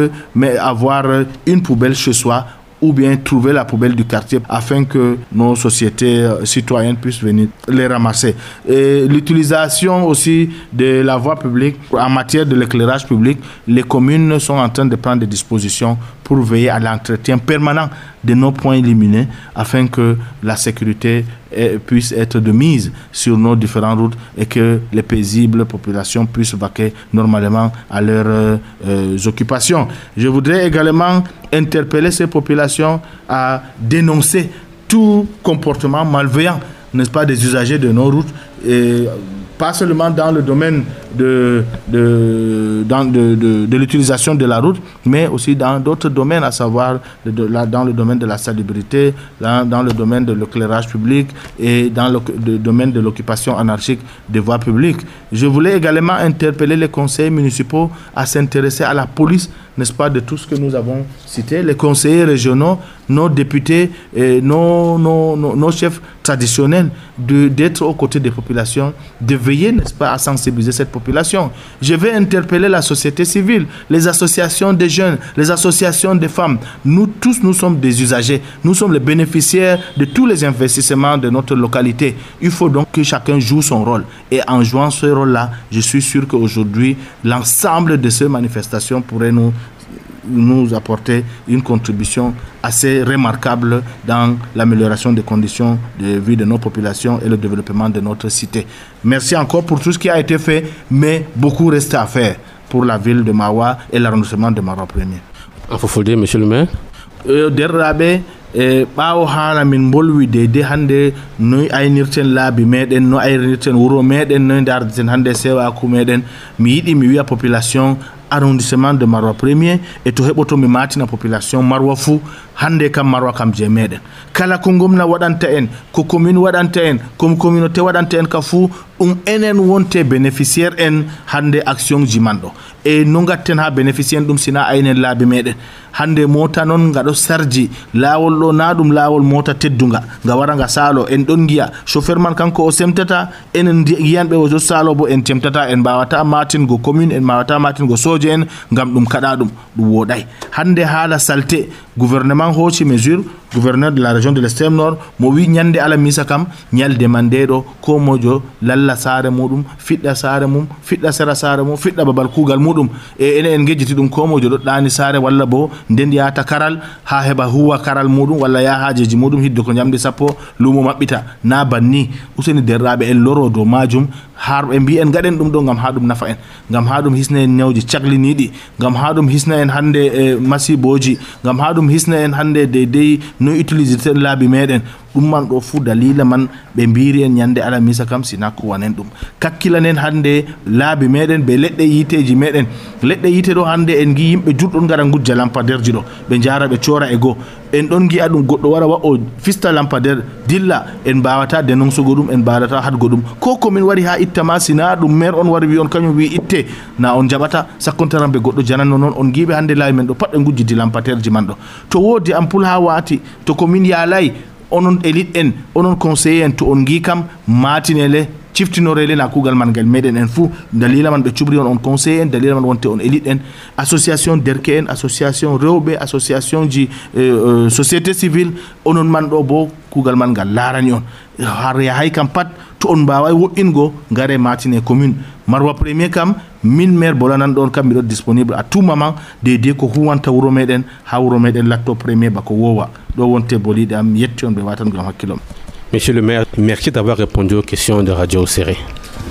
avoir une poubelle chez soi ou bien trouver la poubelle du quartier afin que nos sociétés euh, citoyennes puissent venir les ramasser. L'utilisation aussi de la voie publique en matière de l'éclairage public, les communes sont en train de prendre des dispositions pour veiller à l'entretien permanent de nos points illuminés afin que la sécurité puisse être de mise sur nos différentes routes et que les paisibles populations puissent vaquer normalement à leurs euh, occupations. Je voudrais également interpeller ces populations à dénoncer tout comportement malveillant, n'est-ce pas, des usagers de nos routes. Et pas seulement dans le domaine de, de, de, de, l'utilisation de la route, mais aussi dans d'autres domaines, à savoir dans le domaine de la salubrité, dans, dans le domaine de l'éclairage public et dans le, domaine de l'occupation anarchique des voies publiques. Je voulais également interpeller les conseils municipaux à s'intéresser à la police, n'est-ce pas, de tout ce que nous avons cité, les conseillers régionaux, nos députés, nos, nos, nos, chefs traditionnels, d'être aux côtés des populations, de veiller, n'est-ce pas, à sensibiliser cette population. Je vais interpeller la société civile, les associations des jeunes, les associations des femmes. Nous tous, nous sommes des usagers. Nous sommes les bénéficiaires de tous les investissements de notre localité. Il faut donc que chacun joue son rôle. Et en jouant ce rôle-là, je suis sûr qu'aujourd'hui, l'ensemble de ces manifestations pourrait nous nous apporter une contribution assez remarquable dans l'amélioration des conditions de vie de nos populations et le développement de notre cité. Merci encore pour tout ce qui a été fait, mais beaucoup reste à faire pour la ville de Mawa et l'arrondissement de Marois Premier. En monsieur le maire. E ɓaawo haala min bolwi deyde hannde noy aynirten laabi meɗen no aynirten wuro meɗen noy dardeten hannde sewaku meɗen mi yiɗi mi wiya population arrondissement de marwa premier e to heɓoto mi matina population marwa fou hande kam marwa kam je meɗen. Kala ko gomna waɗanta en ko commune waɗanta en ko communauté waɗanta en ka fou ɗum enen wonte bénéficiaire en hande action ji man ɗo. E no gatten ha bénéficiaire ɗum sina aynen laabi meɗen. Hande mota noon gaɗo sarji lawol ɗo na ɗum lawol mota tedduga ga wara ga saalo. En ɗon giya chauffeur man kanko o semtata enen yiyanɓe o salo bo en temtata en mbawata matingo commune en mbawata matingo soje en gam ɗum kaɗa ɗum ɗum woɗay. Hande haala salte gouvernement hooci mesure gouverneur de la région de l'extrême nord mo alamisa kam ñalde man lalla saare muɗum fiɗɗa saare mum fiɗɗa sera saare mum fiɗɗa babal kuugal muɗum. E ene en gejjiti ɗum ko mojo walla bo nden karal ha heɓa huwa karal muɗum walla yaha hajeji muɗum hidde ko jamɗi sappo lumo maɓɓita. Na banni useni loro har ɓe mbi en gaɗen ɗum ɗo gam ha ɗum nafa en gam ha ɗum hisna en ñawji cahliniɗi gam ha ɗum hisna en hande e masiboji. Gam ha ɗum hisna en hande deydey no utilisé ten laabi meɗen. ɗum man ɗo fuu dalila man ɓe mbiri en ñande alamisa kam sina ko wanen ɗum. Kakkilanen hande laabi meɗen ɓe leɗɗe yiteji meɗen. Leɗɗe yite ɗo hande en gi yimɓe jurɗon gara gujja lampaderji ɗo. Ɓe jara ɓe cora e goo. En ɗon giya ɗum goɗɗo wara wa o fista lampader dilla en mbawata denonsugo ɗum en mbawata hadgo ɗum. Ko komin wari ha ittama sina ɗum maire on wari wi on kañum wi itte na on jaɓata sakkontaran ɓe goɗɗo jananno noon on giɓe hande laawi men ɗo pat ɓe gujjidi lampaterji man ɗo. To wodi ampul ha wati to komin yaalay onon élite en onon conseiller en to on gi kam matinele ciftinorele na kugal man ngal meɗen en fou dalila man ɓe cuɓri on on conseil en dalila man wonte on élite en. Association derke en association rewɓe association ji euh, société civile onon man ɗo bo kugal man ngal larani on. Har yahay kam pat to on mbaway woɗɗingo gare matine commune. Marwa premier kam min maire bolanan ɗon kam mbiɗo disponible à tout moment dédé ko huwanta wuro meɗen ha wuro meɗen latto premier bako wowa. Ɗo wonte boliɗe am yetti on ɓe watan gam Monsieur le maire, merci d'avoir répondu aux questions de Radio Serré.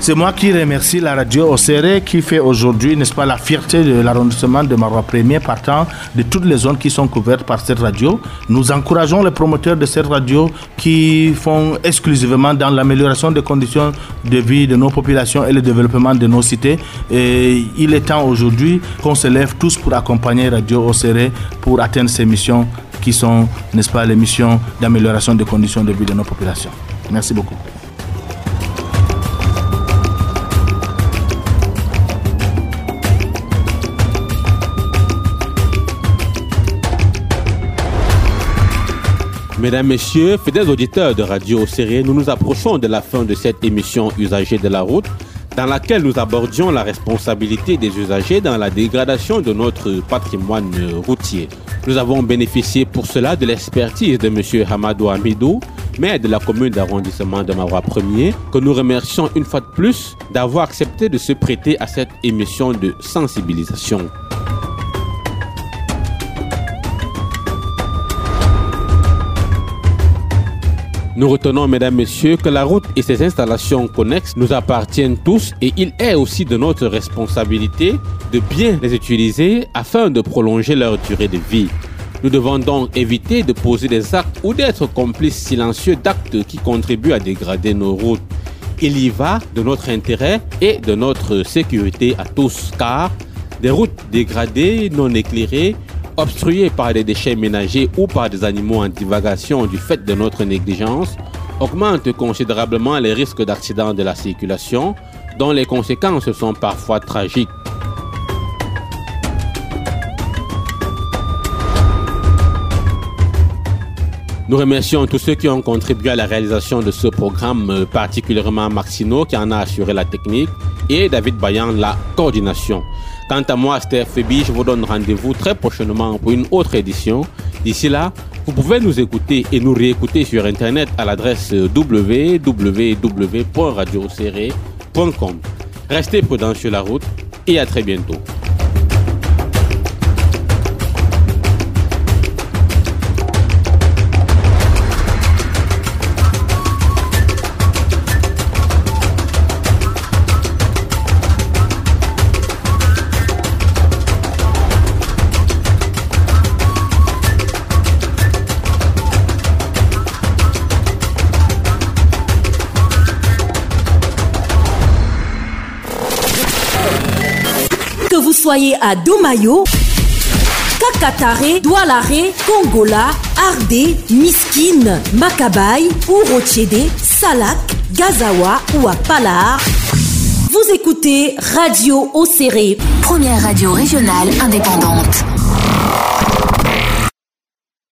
C'est moi qui remercie la radio Océré qui fait aujourd'hui, n'est-ce pas, la fierté de l'arrondissement de Marois Premier partant de toutes les zones qui sont couvertes par cette radio. Nous encourageons les promoteurs de cette radio qui font exclusivement dans l'amélioration des conditions de vie de nos populations et le développement de nos cités. Et il est temps aujourd'hui qu'on se lève tous pour accompagner Radio Océré pour atteindre ces missions qui sont, n'est-ce pas, les missions d'amélioration des conditions de vie de nos populations. Merci beaucoup. Mesdames, Messieurs, fidèles auditeurs de Radio Série, nous nous approchons de la fin de cette émission Usagers de la route, dans laquelle nous abordions la responsabilité des usagers dans la dégradation de notre patrimoine routier. Nous avons bénéficié pour cela de l'expertise de M. Hamadou Amidou, maire de la commune d'arrondissement de Marois 1er, que nous remercions une fois de plus d'avoir accepté de se prêter à cette émission de sensibilisation. Nous retenons, mesdames, messieurs, que la route et ses installations connexes nous appartiennent tous et il est aussi de notre responsabilité de bien les utiliser afin de prolonger leur durée de vie. Nous devons donc éviter de poser des actes ou d'être complices silencieux d'actes qui contribuent à dégrader nos routes. Il y va de notre intérêt et de notre sécurité à tous, car des routes dégradées, non éclairées, obstrués par des déchets ménagers ou par des animaux en divagation du fait de notre négligence, augmente considérablement les risques d'accidents de la circulation, dont les conséquences sont parfois tragiques. Nous remercions tous ceux qui ont contribué à la réalisation de ce programme, euh, particulièrement Maxino qui en a assuré la technique et David Bayan la coordination. Quant à moi, Steph Febi, je vous donne rendez-vous très prochainement pour une autre édition. D'ici là, vous pouvez nous écouter et nous réécouter sur Internet à l'adresse www.radioserré.com. Restez prudents sur la route et à très bientôt. Soyez à Domayo, Kakatare, Doualare, Kongola, Ardé, Miskine, Makabaye, Urochede, Salak, Gazawa ou à Palar. Vous écoutez Radio Océré, première radio régionale indépendante.